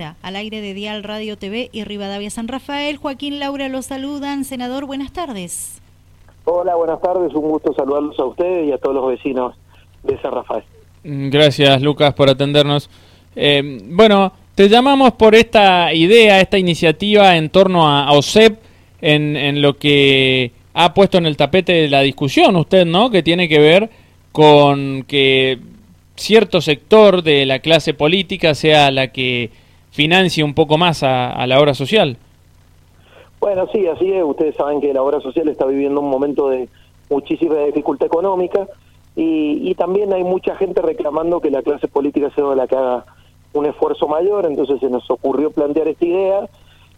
Al aire de Dial Radio TV y Rivadavia San Rafael, Joaquín Laura los saludan. Senador, buenas tardes. Hola, buenas tardes. Un gusto saludarlos a ustedes y a todos los vecinos de San Rafael. Mm, gracias, Lucas, por atendernos. Eh, bueno, te llamamos por esta idea, esta iniciativa en torno a, OSEP, en, en lo que ha puesto en el tapete de la discusión usted, ¿no? Que tiene que ver con que cierto sector de la clase política sea la que financie un poco más a, la obra social. Bueno, sí, así es. Ustedes saben que la obra social está viviendo un momento de muchísima dificultad económica y, también hay mucha gente reclamando que la clase política sea la que haga un esfuerzo mayor, entonces se nos ocurrió plantear esta idea,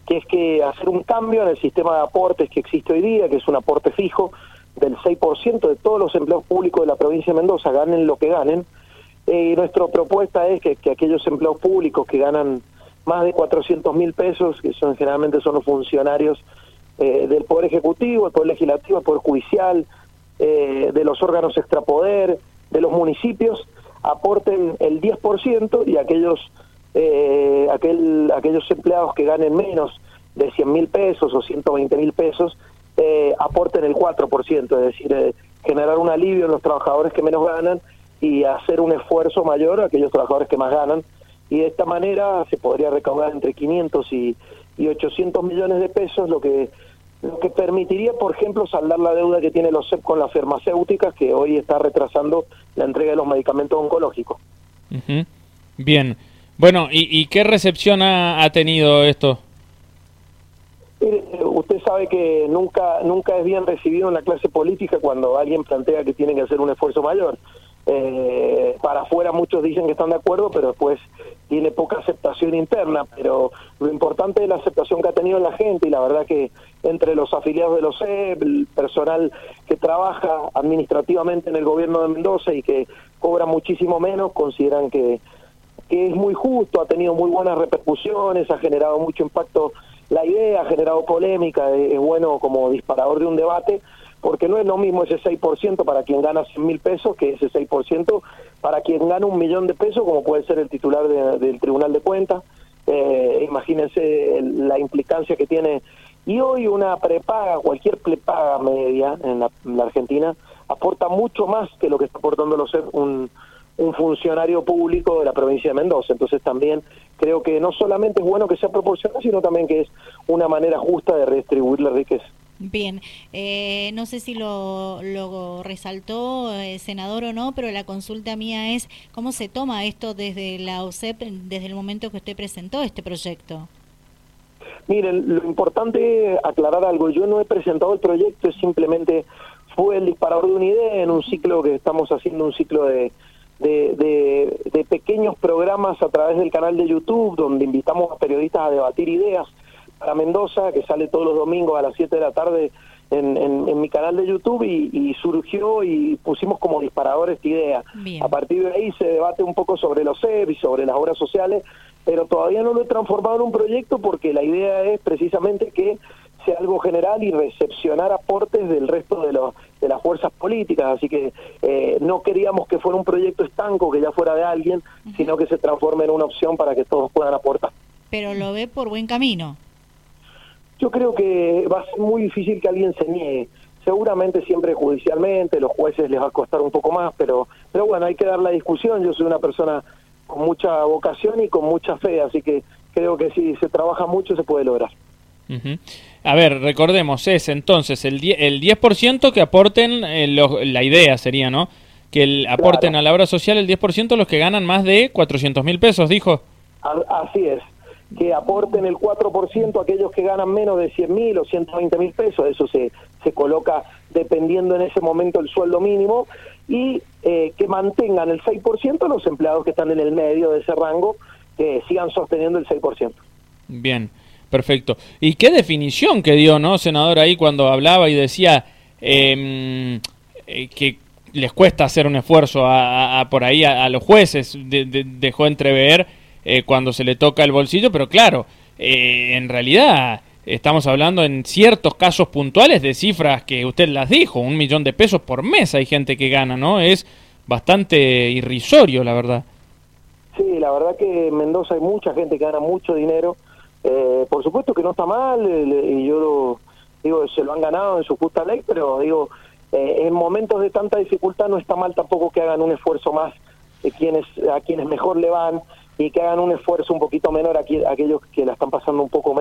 que es que hacer un cambio en el sistema de aportes que existe hoy día, que es un aporte fijo del 6% de todos los empleados públicos de la provincia de Mendoza, ganen lo que ganen. Eh, nuestra propuesta es que, que aquellos empleados públicos que ganan más de 400 mil pesos, que son generalmente son los funcionarios eh, del Poder Ejecutivo, el Poder Legislativo, el Poder Judicial, eh, de los órganos extrapoder, de los municipios, aporten el 10% y aquellos, eh, aquel, aquellos empleados que ganen menos de 100 mil pesos o 120 mil pesos, aporten el 4%, es decir, generar un alivio en los trabajadores que menos ganan y hacer un esfuerzo mayor a aquellos trabajadores que más ganan y de esta manera se podría recaudar entre 500 y, y 800 millones de pesos, lo que lo que permitiría, por ejemplo, saldar la deuda que tiene los CEP con las farmacéuticas, que hoy está retrasando la entrega de los medicamentos oncológicos. Bien. Bueno, ¿y, qué recepción ha, tenido esto? usted sabe que nunca nunca es bien recibido en la clase política cuando alguien plantea que tiene que hacer un esfuerzo mayor. Eh, para afuera muchos dicen que están de acuerdo, pero después tiene poca aceptación interna, pero lo importante es la aceptación que ha tenido la gente y la verdad que entre los afiliados de los CEP, el personal que trabaja administrativamente en el gobierno de Mendoza y que cobra muchísimo menos, consideran que, que es muy justo, ha tenido muy buenas repercusiones, ha generado mucho impacto la idea, ha generado polémica, es bueno como disparador de un debate, porque no es lo mismo ese 6% para quien gana 100 mil pesos que ese 6% para quien gana un millón de pesos, como puede ser el titular del Tribunal de Cuentas. Eh, imagínense la implicancia que tiene. Y hoy una prepaga, cualquier prepaga media en la, Argentina, aporta mucho más que lo que está aportando un, un funcionario público de la provincia de Mendoza. Entonces también creo que no solamente es bueno que sea proporcional, sino también que es una manera justa de redistribuir la riqueza. Bien, eh, no sé si lo, lo resaltó eh, senador o no, pero la consulta mía es cómo se toma esto desde la OSEP desde el momento que usted presentó este proyecto. Miren, lo importante es aclarar algo. Yo no he presentado el proyecto, simplemente fue el disparador de una idea en un ciclo que estamos haciendo, un ciclo de, de, de pequeños programas a través del canal de YouTube, donde invitamos a periodistas a debatir ideas para Mendoza, que sale todos los domingos a las 7 de la tarde en, en, mi canal de YouTube y, surgió y pusimos como disparador esta idea. A partir de ahí se debate un poco sobre los CEP y sobre las obras sociales, pero todavía no lo he transformado en un proyecto porque la idea es precisamente que sea algo general y recepcionar aportes del resto de, los, de las fuerzas políticas. Así que eh, no queríamos que fuera un proyecto estanco, que ya fuera de alguien, sino que se transforme en una opción para que todos puedan aportar. Pero lo ve por buen camino. Yo creo que va a ser muy difícil que alguien se niegue. Seguramente siempre judicialmente, los jueces les va a costar un poco más, pero, pero bueno, hay que dar la discusión. Yo soy una persona con mucha vocación y con mucha fe, así que creo que si se trabaja mucho se puede lograr. A ver, recordemos, es entonces el 10%, el 10 que aporten, eh, la idea sería, ¿no? Que el, aporten a la obra social el 10% los que ganan más de 400 mil pesos, dijo. Así es, que aporten el 4% a aquellos que ganan menos de 100 mil o 120 mil pesos, eso se, se coloca dependiendo en ese momento el sueldo mínimo, y eh, que mantengan el 6% los empleados que están en el medio de ese rango, que sigan sosteniendo el 6%. Bien, perfecto. ¿Y qué definición que dio, no, senador, ahí cuando hablaba y decía em, eh, que les cuesta hacer un esfuerzo a, por ahí a, los jueces, dejó entrever eh, cuando se le toca el bolsillo, pero claro, eh, en realidad estamos hablando en ciertos casos puntuales de cifras que usted las dijo, un millón de pesos por mes hay gente que gana, ¿no? Es bastante irrisorio, la verdad. Sí, la verdad que en Mendoza hay mucha gente que gana mucho dinero. Eh, por supuesto que no está mal, y yo digo, se lo han ganado en su justa ley, pero digo, eh, en momentos de tanta dificultad no está mal tampoco que hagan un esfuerzo más de quienes, a quienes mejor le van y que hagan un esfuerzo un poquito menor a, aquellos que la están pasando un poco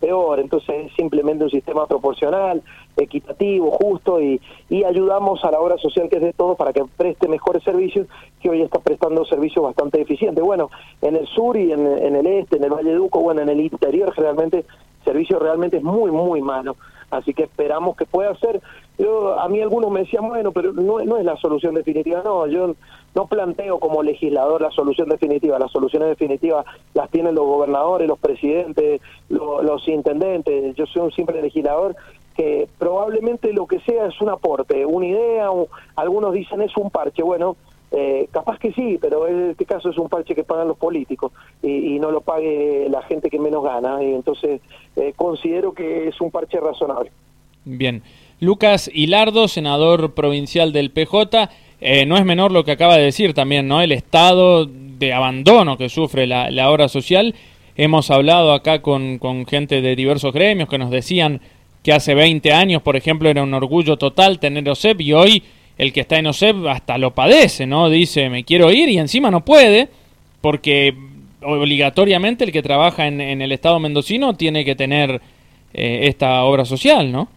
peor. Entonces es simplemente un sistema proporcional, equitativo, justo y, y ayudamos a la obra social que es de todos para que preste mejores servicios que hoy está prestando servicios bastante eficientes. Bueno, en el sur y en, el este, en el Valle Duco, bueno, en el interior generalmente el servicio realmente es muy, muy malo así que esperamos que pueda ser. Yo, a mí algunos me decían, bueno, pero no, no es la solución definitiva, no, yo no planteo como legislador la solución definitiva, las soluciones definitivas las tienen los gobernadores, los presidentes, los intendentes, yo soy un simple legislador que probablemente lo que sea es un aporte, una idea, algunos dicen es un parche, bueno, eh, capaz que sí, pero en este caso es un parche que pagan los políticos y, no lo pague la gente que menos gana. Y entonces eh, considero que es un parche razonable. Bien. Lucas Hilardo, senador provincial del PJ, eh, no es menor lo que acaba de decir también, ¿no? El estado de abandono que sufre la, obra social. Hemos hablado acá con, gente de diversos gremios que nos decían que hace 20 años, por ejemplo, era un orgullo total tener OSEP y hoy el que está en OSEP hasta lo padece, ¿no? Dice, me quiero ir y encima no puede, porque obligatoriamente el que trabaja en, el Estado mendocino tiene que tener eh, esta obra social, ¿no?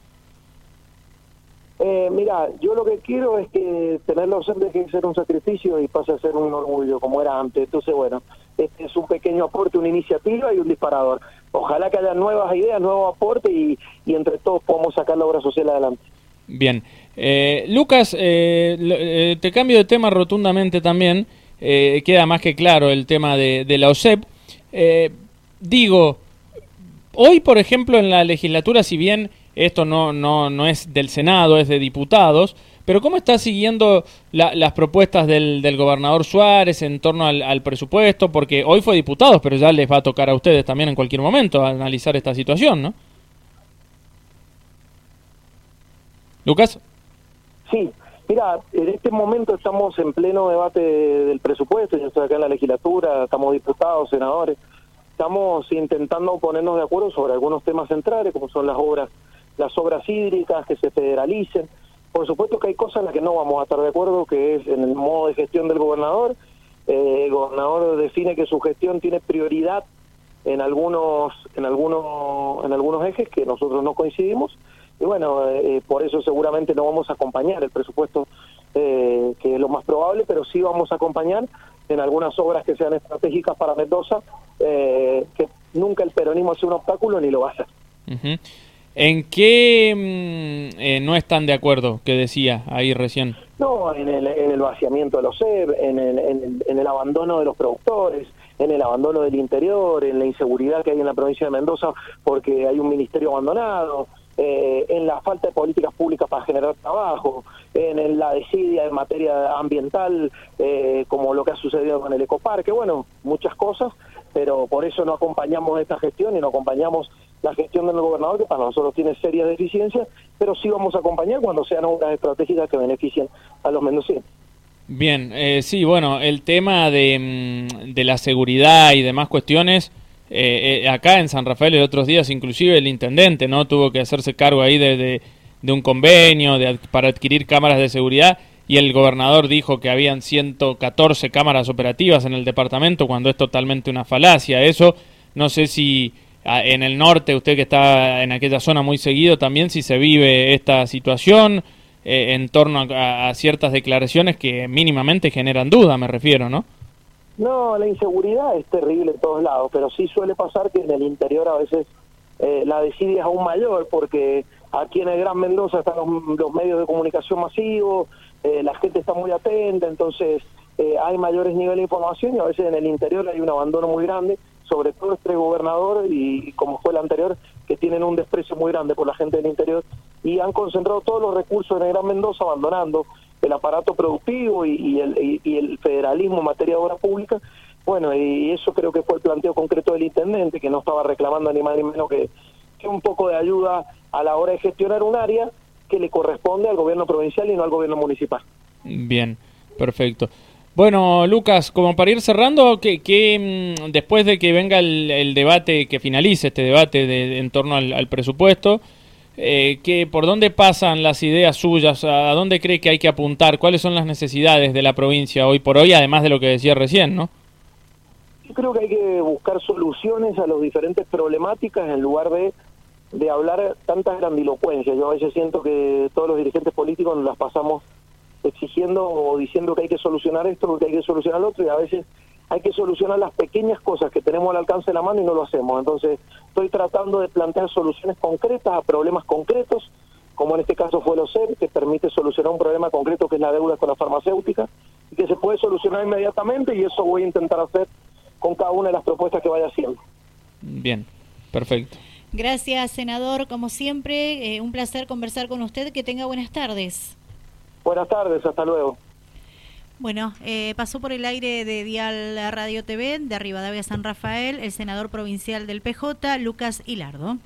Eh, mira, yo lo que quiero es que tener la deje de ser un sacrificio y pase a ser un orgullo, como era antes. Entonces, bueno, este es un pequeño aporte, una iniciativa y un disparador. Ojalá que haya nuevas ideas, nuevos aportes y, y entre todos podamos sacar la obra social adelante. Bien. Eh, Lucas, eh, eh, te cambio de tema rotundamente también. queda más que claro el tema de, la OSEP. digo, hoy, por ejemplo, en la legislatura, si bien esto no, no, no es del Senado, es de diputados, pero ¿cómo está siguiendo las propuestas del, del, gobernador Suárez en torno al, al, presupuesto? Porque hoy fue diputado, pero ya les va a tocar a ustedes también en cualquier momento analizar esta situación, ¿no? Lucas. Sí, mira, en este momento estamos en pleno debate del presupuesto, yo estoy acá en la legislatura, estamos diputados, senadores, estamos intentando ponernos de acuerdo sobre algunos temas centrales, como son las obras, las obras hídricas, que se federalicen. Por supuesto que hay cosas en las que no vamos a estar de acuerdo, que es en el modo de gestión del gobernador. Eh, el gobernador define que su gestión tiene prioridad en algunos, en algunos, en algunos ejes que nosotros no coincidimos y bueno, eh, por eso seguramente no vamos a acompañar el presupuesto, eh, que es lo más probable, pero sí vamos a acompañar en algunas obras que sean estratégicas para Mendoza, eh, que nunca el peronismo sea un obstáculo ni lo va a hacer. ¿En qué mm, no están de acuerdo, que decía ahí recién? No, en el, en el vaciamiento de los SEB, en el, en el abandono de los productores, en el abandono del interior, en la inseguridad que hay en la provincia de Mendoza porque hay un ministerio abandonado, eh, en la falta de políticas públicas para generar trabajo, en, la desidia en materia ambiental, eh, como lo que ha sucedido con el ecoparque, bueno, muchas cosas, pero por eso no acompañamos esta gestión y no acompañamos la gestión del gobernador, que para nosotros tiene serias deficiencias, pero sí vamos a acompañar cuando sean obras estratégicas que beneficien a los mendocinos. Bien, eh, sí, bueno, el tema de, mm, de la seguridad y demás cuestiones eh, eh, acá en San Rafael y otros días inclusive el intendente no tuvo que hacerse cargo ahí de, de, un convenio de, para adquirir cámaras de seguridad y el gobernador dijo que habían 114 cámaras operativas en el departamento cuando es totalmente una falacia. Eso no sé si en el norte, usted que está en aquella zona muy seguido también, si se vive esta situación eh, en torno a, a ciertas declaraciones que mínimamente generan duda, me refiero, ¿no? No, la inseguridad es terrible en todos lados, pero sí suele pasar que en el interior a veces eh, la desidia es aún mayor, porque aquí en el Gran Mendoza están los, medios de comunicación masivos, eh, la gente está muy atenta, entonces eh, hay mayores niveles de información y a veces en el interior hay un abandono muy grande, sobre todo este gobernador y, como fue el anterior, que tienen un desprecio muy grande por la gente del interior y han concentrado todos los recursos en el Gran Mendoza abandonando el aparato productivo y, el, y, el, federalismo en materia de obra pública. Bueno, y eso creo que fue el planteo concreto del intendente, que no estaba reclamando ni más ni menos que un poco de ayuda a la hora de gestionar un área que le corresponde al gobierno provincial y no al gobierno municipal. Bien, perfecto. Bueno, Lucas, como para ir cerrando, que, mm, después de que venga el, debate, que finalice este debate de, en torno al, presupuesto, eh, que, ¿por dónde pasan las ideas suyas? ¿A dónde cree que hay que apuntar? ¿Cuáles son las necesidades de la provincia hoy por hoy, además de lo que decía recién, no? Yo creo que hay que buscar soluciones a las diferentes problemáticas en lugar de, de hablar tanta grandilocuencia. Yo a veces siento que todos los dirigentes políticos nos las pasamos exigiendo o diciendo que hay que solucionar esto, que hay que solucionar lo otro, y a veces hay que solucionar las pequeñas cosas que tenemos al alcance de la mano y no lo hacemos. Entonces, estoy tratando de plantear soluciones concretas a problemas concretos, como en este caso fue el OCER, que permite solucionar un problema concreto que es la deuda con la farmacéutica, y que se puede solucionar inmediatamente, y eso voy a intentar hacer con cada una de las propuestas que vaya haciendo. Bien, perfecto. Gracias, senador. Como siempre, eh, un placer conversar con usted. Que tenga buenas tardes. Buenas tardes, hasta luego. Bueno, eh, pasó por el aire de Dial Radio TV de Rivadavia San Rafael el senador provincial del PJ, Lucas Hilardo.